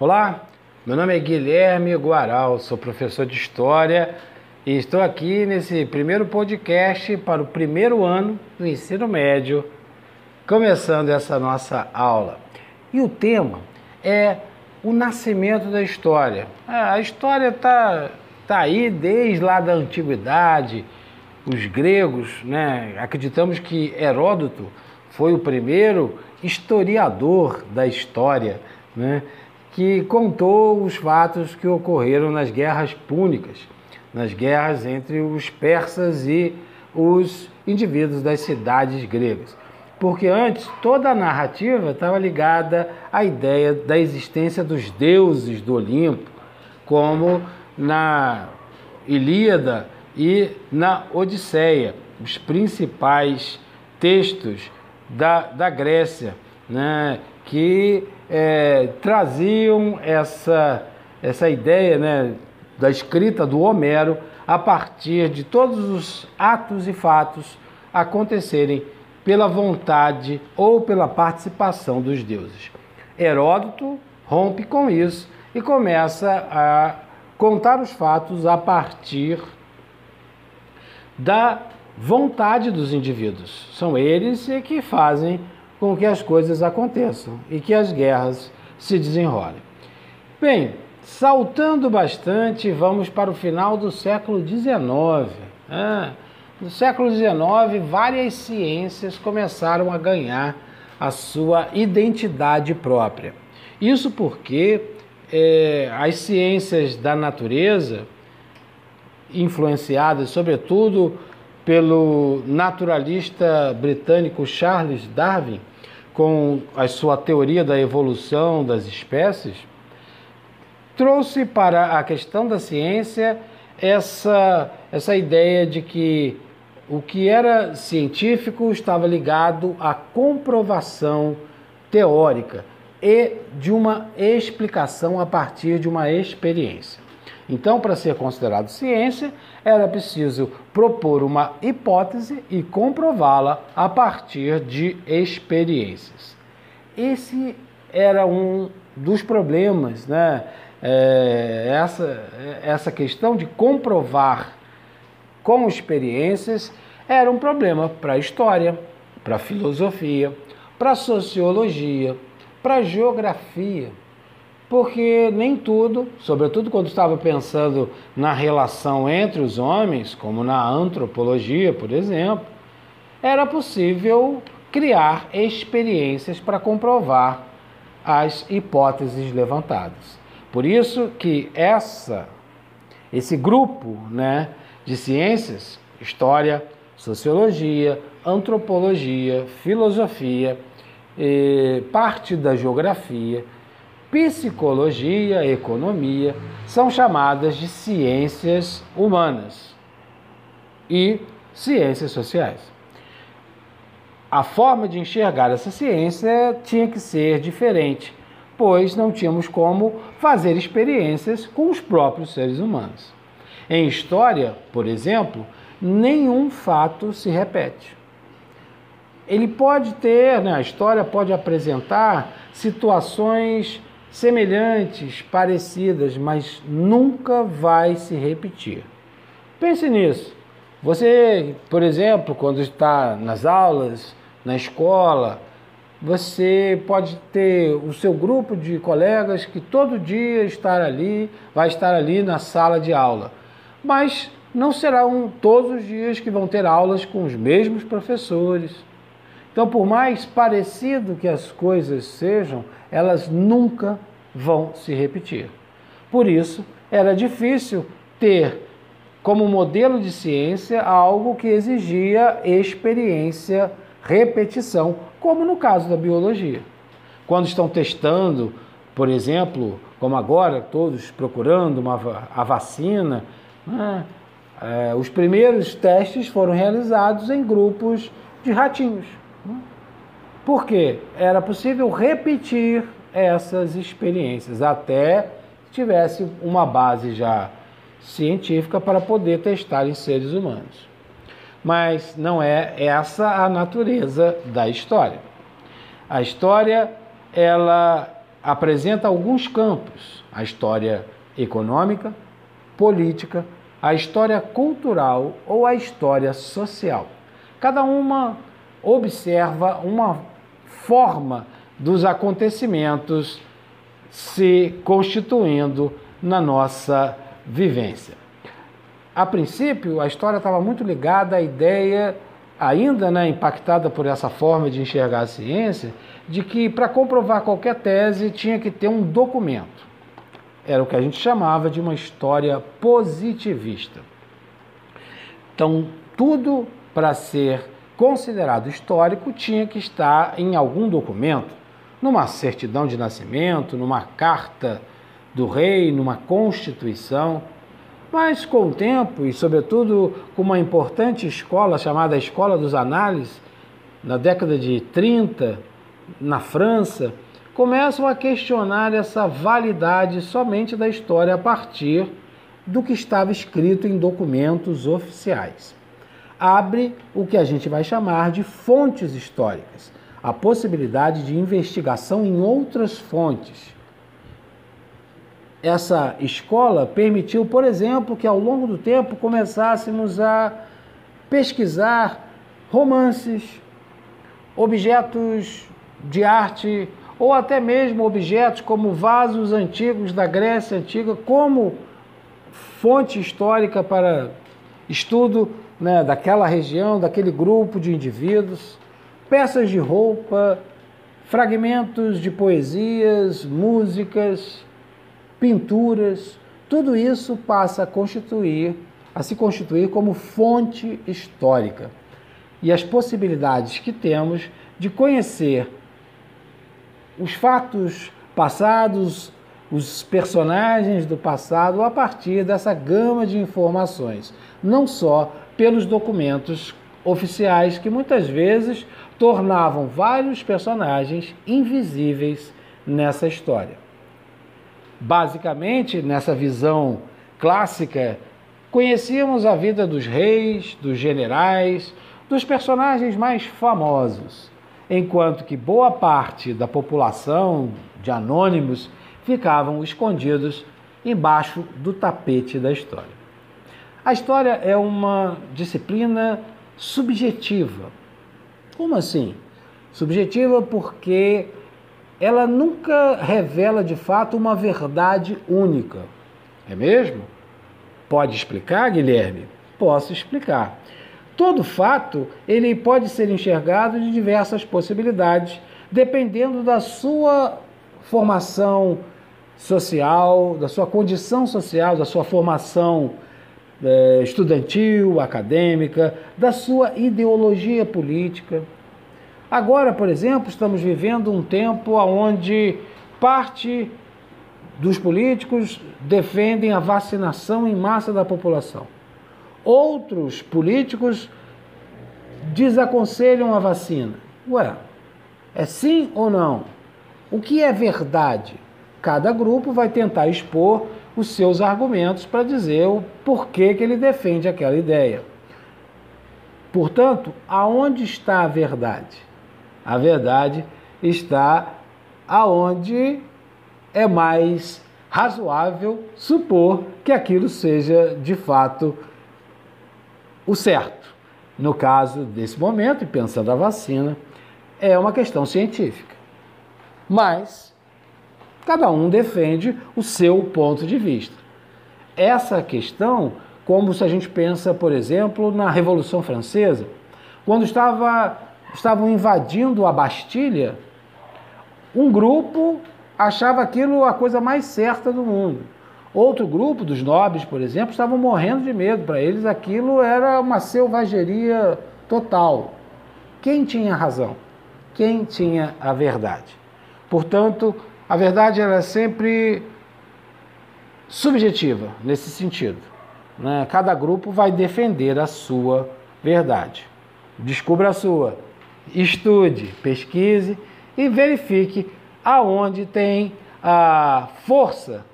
Olá, meu nome é Guilherme Guaral, sou professor de História e estou aqui nesse primeiro podcast para o primeiro ano do ensino médio, começando essa nossa aula. E o tema é o nascimento da história. A história está tá aí desde lá da antiguidade, os gregos, né? acreditamos que Heródoto foi o primeiro historiador da história, né? Que contou os fatos que ocorreram nas guerras púnicas, nas guerras entre os persas e os indivíduos das cidades gregas. Porque antes toda a narrativa estava ligada à ideia da existência dos deuses do Olimpo, como na Ilíada e na Odisseia, os principais textos da, da Grécia, né, que é, traziam essa, essa ideia né, da escrita do Homero a partir de todos os atos e fatos acontecerem pela vontade ou pela participação dos deuses. Heródoto rompe com isso e começa a contar os fatos a partir da vontade dos indivíduos. São eles que fazem com que as coisas aconteçam e que as guerras se desenrolem. Bem, saltando bastante, vamos para o final do século XIX. Ah, no século XIX, várias ciências começaram a ganhar a sua identidade própria. Isso porque é, as ciências da natureza, influenciadas sobretudo pelo naturalista britânico Charles Darwin, com a sua teoria da evolução das espécies, trouxe para a questão da ciência essa, essa ideia de que o que era científico estava ligado à comprovação teórica e de uma explicação a partir de uma experiência. Então, para ser considerado ciência, era preciso propor uma hipótese e comprová-la a partir de experiências. Esse era um dos problemas, né? É, essa, essa questão de comprovar com experiências era um problema para a história, para a filosofia, para a sociologia, para a geografia porque nem tudo, sobretudo quando estava pensando na relação entre os homens, como na antropologia, por exemplo, era possível criar experiências para comprovar as hipóteses levantadas. Por isso que essa esse grupo, né, de ciências, história, sociologia, antropologia, filosofia, parte da geografia, psicologia, economia são chamadas de ciências humanas e ciências sociais. A forma de enxergar essa ciência tinha que ser diferente, pois não tínhamos como fazer experiências com os próprios seres humanos. Em história, por exemplo, nenhum fato se repete. Ele pode ter, né, a história pode apresentar situações semelhantes, parecidas, mas nunca vai se repetir. Pense nisso. Você, por exemplo, quando está nas aulas, na escola, você pode ter o seu grupo de colegas que todo dia estar ali, vai estar ali na sala de aula. Mas não serão todos os dias que vão ter aulas com os mesmos professores. Então, por mais parecido que as coisas sejam, elas nunca vão se repetir. Por isso, era difícil ter como modelo de ciência algo que exigia experiência, repetição, como no caso da biologia. Quando estão testando, por exemplo, como agora, todos procurando uma, a vacina, né? é, os primeiros testes foram realizados em grupos de ratinhos. Por quê? Era possível repetir essas experiências até tivesse uma base já científica para poder testar em seres humanos. Mas não é essa a natureza da história. A história ela apresenta alguns campos: a história econômica, política, a história cultural ou a história social. Cada uma observa uma forma dos acontecimentos se constituindo na nossa vivência. A princípio, a história estava muito ligada à ideia, ainda né, impactada por essa forma de enxergar a ciência, de que para comprovar qualquer tese tinha que ter um documento. Era o que a gente chamava de uma história positivista. Então, tudo para ser considerado histórico tinha que estar em algum documento, numa certidão de nascimento, numa carta do rei, numa constituição. Mas com o tempo, e sobretudo com uma importante escola chamada Escola dos Análises, na década de 30, na França, começam a questionar essa validade somente da história a partir do que estava escrito em documentos oficiais. Abre o que a gente vai chamar de fontes históricas, a possibilidade de investigação em outras fontes. Essa escola permitiu, por exemplo, que ao longo do tempo começássemos a pesquisar romances, objetos de arte ou até mesmo objetos como vasos antigos da Grécia Antiga, como fonte histórica para estudo né, daquela região, daquele grupo de indivíduos, peças de roupa, fragmentos de poesias, músicas, pinturas, tudo isso passa a constituir, a se constituir como fonte histórica. E as possibilidades que temos de conhecer os fatos passados, os personagens do passado a partir dessa gama de informações, não só pelos documentos oficiais que muitas vezes tornavam vários personagens invisíveis nessa história. Basicamente, nessa visão clássica, conhecíamos a vida dos reis, dos generais, dos personagens mais famosos enquanto que boa parte da população de anônimos ficavam escondidos embaixo do tapete da história. A história é uma disciplina subjetiva. Como assim? Subjetiva porque ela nunca revela de fato uma verdade única. É mesmo? Pode explicar, Guilherme? Posso explicar. Todo fato ele pode ser enxergado de diversas possibilidades, dependendo da sua formação social, da sua condição social, da sua formação é, estudantil, acadêmica, da sua ideologia política. Agora, por exemplo, estamos vivendo um tempo onde parte dos políticos defendem a vacinação em massa da população. Outros políticos desaconselham a vacina. Ué, é sim ou não? O que é verdade? Cada grupo vai tentar expor os seus argumentos para dizer o porquê que ele defende aquela ideia. Portanto, aonde está a verdade? A verdade está aonde é mais razoável supor que aquilo seja de fato o certo. No caso desse momento, e pensando a vacina, é uma questão científica. Mas cada um defende o seu ponto de vista. Essa questão, como se a gente pensa, por exemplo, na Revolução Francesa, quando estava, estavam invadindo a Bastilha, um grupo achava aquilo a coisa mais certa do mundo. Outro grupo dos nobres, por exemplo, estavam morrendo de medo. Para eles aquilo era uma selvageria total. Quem tinha razão? Quem tinha a verdade? Portanto, a verdade era sempre subjetiva nesse sentido. Né? Cada grupo vai defender a sua verdade. Descubra a sua, estude, pesquise e verifique aonde tem a força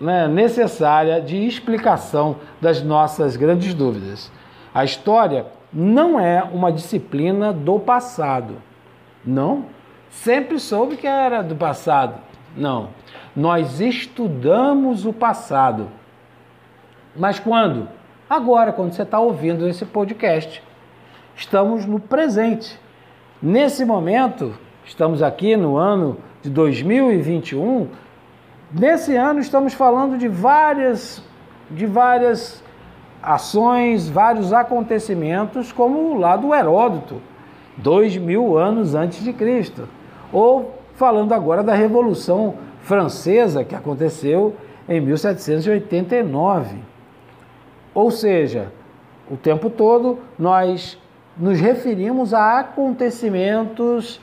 né, necessária de explicação das nossas grandes dúvidas. A história não é uma disciplina do passado. Não. Sempre soube que era do passado. Não. Nós estudamos o passado. Mas quando? Agora, quando você está ouvindo esse podcast. Estamos no presente. Nesse momento, estamos aqui no ano de 2021. Nesse ano estamos falando de várias, de várias ações, vários acontecimentos, como lá do Heródoto, dois mil anos antes de Cristo. Ou falando agora da Revolução Francesa, que aconteceu em 1789. Ou seja, o tempo todo nós nos referimos a acontecimentos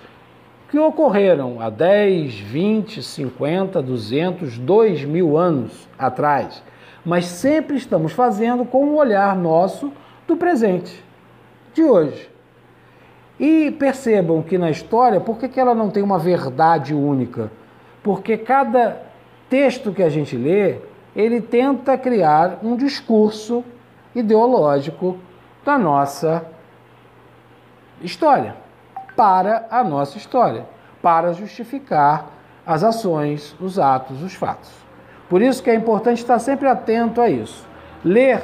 que ocorreram há 10, 20, 50, 200, 2 mil anos atrás mas sempre estamos fazendo com o olhar nosso do presente, de hoje. E percebam que na história, por que, que ela não tem uma verdade única? Porque cada texto que a gente lê, ele tenta criar um discurso ideológico da nossa história, para a nossa história, para justificar as ações, os atos, os fatos. Por isso que é importante estar sempre atento a isso. Ler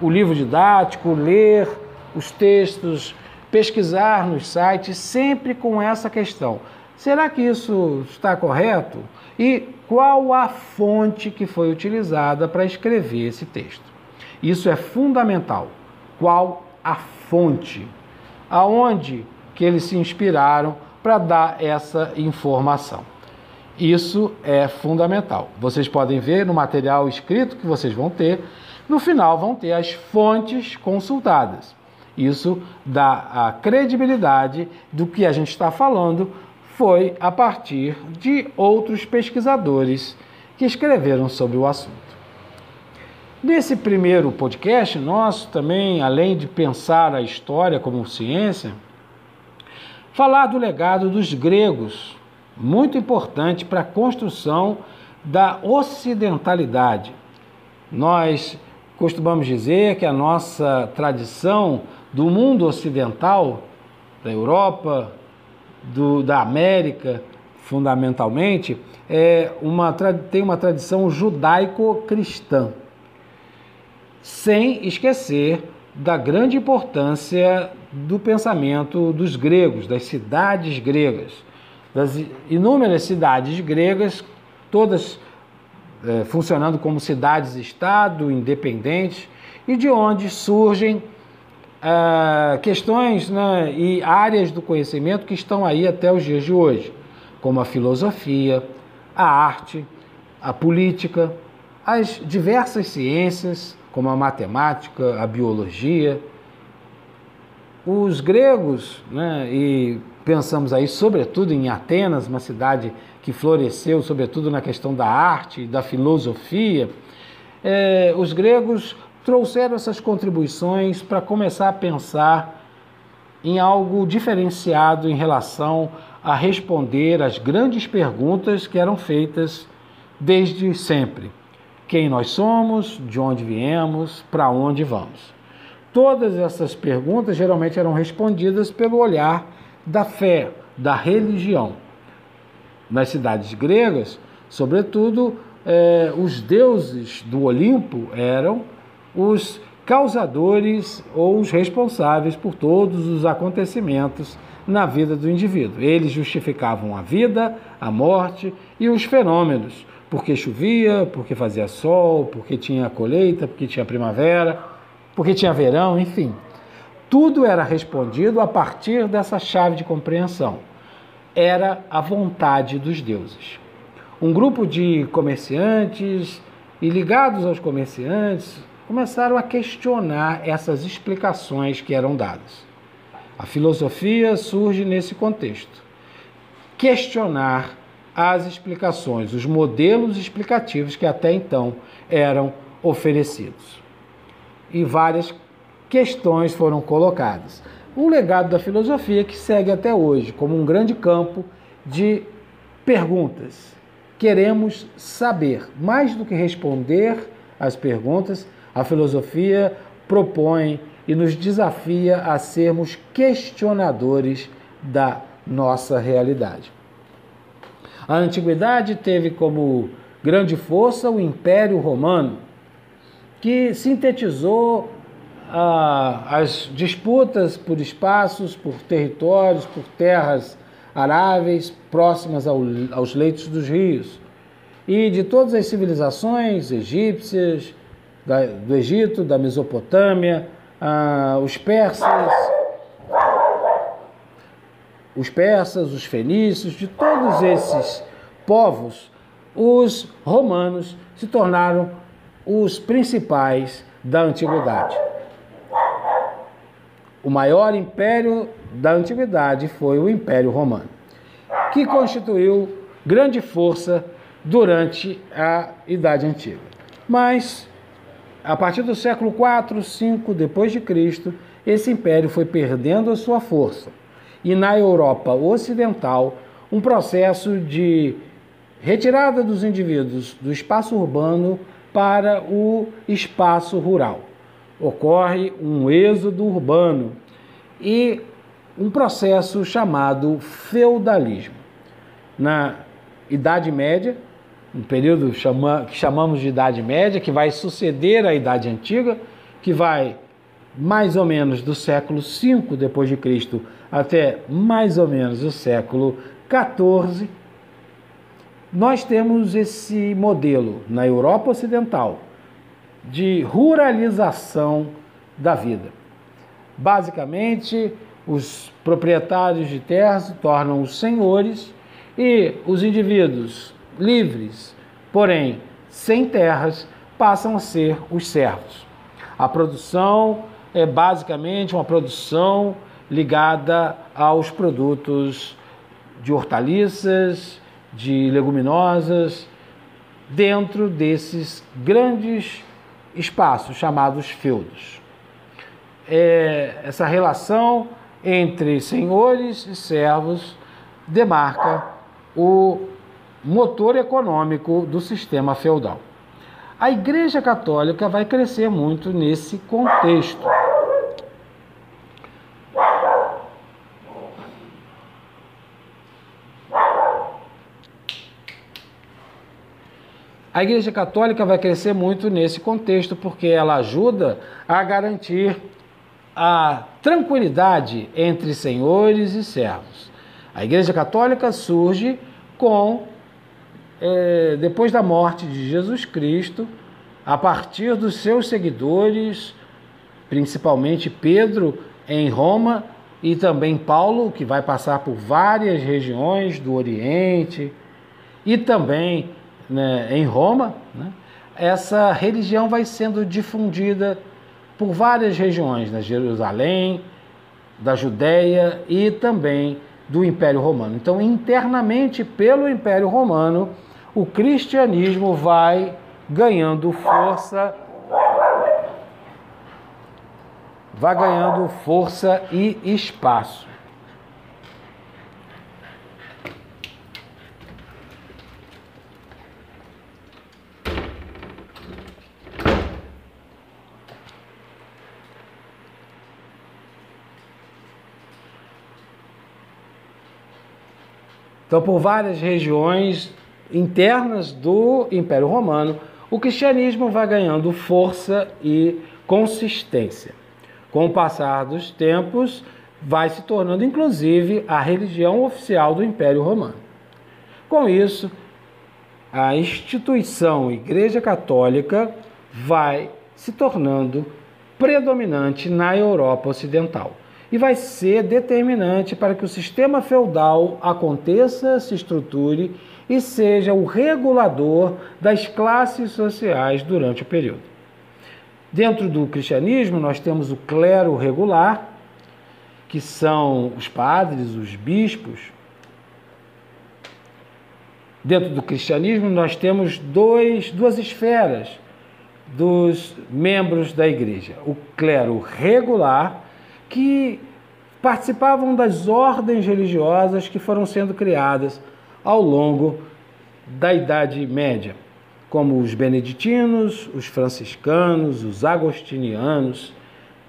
o livro didático, ler os textos, pesquisar nos sites, sempre com essa questão. Será que isso está correto? E qual a fonte que foi utilizada para escrever esse texto? Isso é fundamental. Qual a fonte? Aonde que eles se inspiraram para dar essa informação? Isso é fundamental. Vocês podem ver no material escrito que vocês vão ter, no final vão ter as fontes consultadas. Isso dá a credibilidade do que a gente está falando foi a partir de outros pesquisadores que escreveram sobre o assunto. Nesse primeiro podcast nosso, também, além de pensar a história como ciência, falar do legado dos gregos muito importante para a construção da ocidentalidade. Nós costumamos dizer que a nossa tradição do mundo ocidental, da Europa, do, da América, fundamentalmente, é uma, tem uma tradição judaico-cristã, sem esquecer da grande importância do pensamento dos gregos, das cidades gregas das inúmeras cidades gregas, todas é, funcionando como cidades-estado independentes, e de onde surgem é, questões né, e áreas do conhecimento que estão aí até os dias de hoje, como a filosofia, a arte, a política, as diversas ciências, como a matemática, a biologia. Os gregos, né, e pensamos aí, sobretudo em Atenas, uma cidade que floresceu, sobretudo na questão da arte, da filosofia, é, os gregos trouxeram essas contribuições para começar a pensar em algo diferenciado em relação a responder às grandes perguntas que eram feitas desde sempre: quem nós somos, de onde viemos, para onde vamos. Todas essas perguntas geralmente eram respondidas pelo olhar da fé, da religião. Nas cidades gregas, sobretudo, eh, os deuses do Olimpo eram os causadores ou os responsáveis por todos os acontecimentos na vida do indivíduo. Eles justificavam a vida, a morte e os fenômenos, porque chovia, porque fazia sol, porque tinha colheita, porque tinha primavera, porque tinha verão, enfim. Tudo era respondido a partir dessa chave de compreensão. Era a vontade dos deuses. Um grupo de comerciantes e ligados aos comerciantes começaram a questionar essas explicações que eram dadas. A filosofia surge nesse contexto. Questionar as explicações, os modelos explicativos que até então eram oferecidos. E várias questões foram colocadas. Um legado da filosofia que segue até hoje como um grande campo de perguntas. Queremos saber, mais do que responder às perguntas, a filosofia propõe e nos desafia a sermos questionadores da nossa realidade. A antiguidade teve como grande força o Império Romano, que sintetizou ah, as disputas por espaços, por territórios, por terras aráveis próximas ao, aos leitos dos rios. E de todas as civilizações egípcias, da, do Egito, da Mesopotâmia, ah, os persas, os persas, os fenícios, de todos esses povos, os romanos se tornaram os principais da antiguidade. O maior império da antiguidade foi o Império Romano, que constituiu grande força durante a Idade Antiga. Mas a partir do século 4, 5 depois de Cristo, esse império foi perdendo a sua força. E na Europa Ocidental, um processo de retirada dos indivíduos do espaço urbano para o espaço rural. Ocorre um êxodo urbano e um processo chamado feudalismo. Na Idade Média, um período chama, que chamamos de Idade Média, que vai suceder à Idade Antiga, que vai mais ou menos do século V depois de Cristo até mais ou menos o século XIV, nós temos esse modelo na Europa Ocidental de ruralização da vida. Basicamente, os proprietários de terras se tornam os senhores e os indivíduos livres, porém sem terras, passam a ser os servos. A produção é basicamente uma produção ligada aos produtos de hortaliças, de leguminosas, dentro desses grandes espaços chamados feudos. É, essa relação entre senhores e servos demarca o motor econômico do sistema feudal. A Igreja Católica vai crescer muito nesse contexto. A Igreja Católica vai crescer muito nesse contexto porque ela ajuda a garantir a tranquilidade entre senhores e servos. A Igreja Católica surge com é, depois da morte de Jesus Cristo, a partir dos seus seguidores, principalmente Pedro em Roma e também Paulo, que vai passar por várias regiões do Oriente e também né, em Roma, né, essa religião vai sendo difundida por várias regiões, na né, Jerusalém, da Judéia e também do Império Romano. Então, internamente, pelo Império Romano, o cristianismo vai ganhando força, vai ganhando força e espaço. Então, por várias regiões internas do Império Romano, o cristianismo vai ganhando força e consistência. Com o passar dos tempos, vai se tornando inclusive a religião oficial do Império Romano. Com isso, a instituição Igreja Católica vai se tornando predominante na Europa Ocidental e vai ser determinante para que o sistema feudal aconteça, se estruture e seja o regulador das classes sociais durante o período. Dentro do cristianismo, nós temos o clero regular, que são os padres, os bispos. Dentro do cristianismo, nós temos dois, duas esferas dos membros da igreja: o clero regular, que participavam das ordens religiosas que foram sendo criadas ao longo da Idade Média, como os beneditinos, os franciscanos, os agostinianos,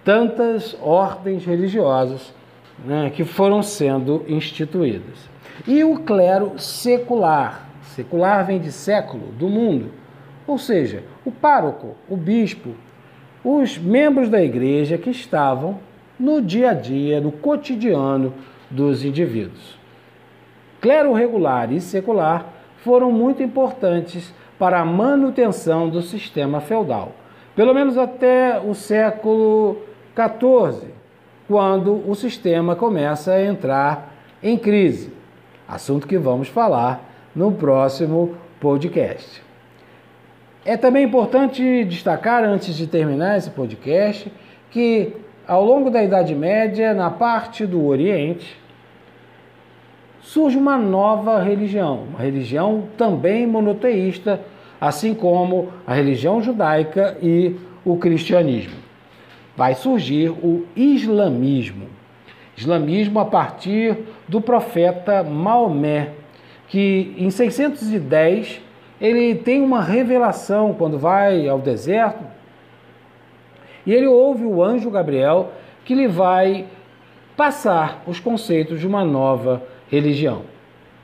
tantas ordens religiosas né, que foram sendo instituídas. E o clero secular. Secular vem de século, do mundo. Ou seja, o pároco, o bispo, os membros da igreja que estavam no dia a dia, no cotidiano dos indivíduos. Clero regular e secular foram muito importantes para a manutenção do sistema feudal, pelo menos até o século XIV, quando o sistema começa a entrar em crise. Assunto que vamos falar no próximo podcast. É também importante destacar, antes de terminar esse podcast, que ao longo da Idade Média, na parte do Oriente, surge uma nova religião, uma religião também monoteísta, assim como a religião judaica e o cristianismo. Vai surgir o islamismo. Islamismo a partir do profeta Maomé, que em 610 ele tem uma revelação quando vai ao deserto e ele ouve o anjo Gabriel que lhe vai passar os conceitos de uma nova religião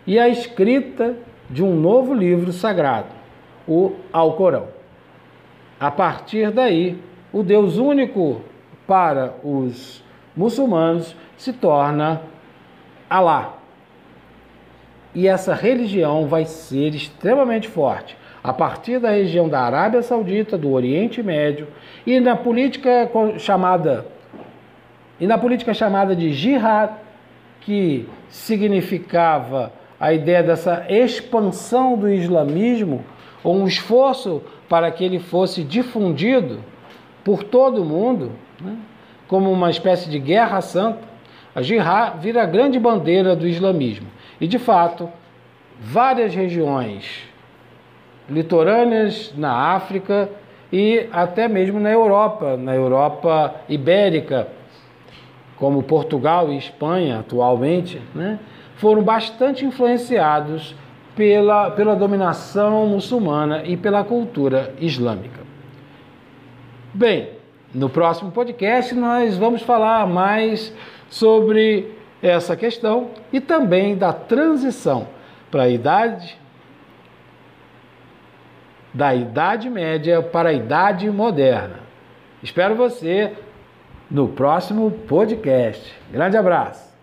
e a escrita de um novo livro sagrado, o Alcorão. A partir daí, o Deus único para os muçulmanos se torna Alá. E essa religião vai ser extremamente forte a partir da região da Arábia Saudita, do Oriente Médio e na política chamada e na política chamada de jihad, que significava a ideia dessa expansão do islamismo, ou um esforço para que ele fosse difundido por todo o mundo, né? como uma espécie de guerra santa, a jihad vira a grande bandeira do islamismo. E de fato, várias regiões litorâneas na África e até mesmo na Europa, na Europa ibérica, como Portugal e Espanha atualmente, né, foram bastante influenciados pela, pela dominação muçulmana e pela cultura islâmica. Bem, no próximo podcast nós vamos falar mais sobre essa questão e também da transição para a idade da Idade Média para a Idade Moderna. Espero você no próximo podcast. Grande abraço!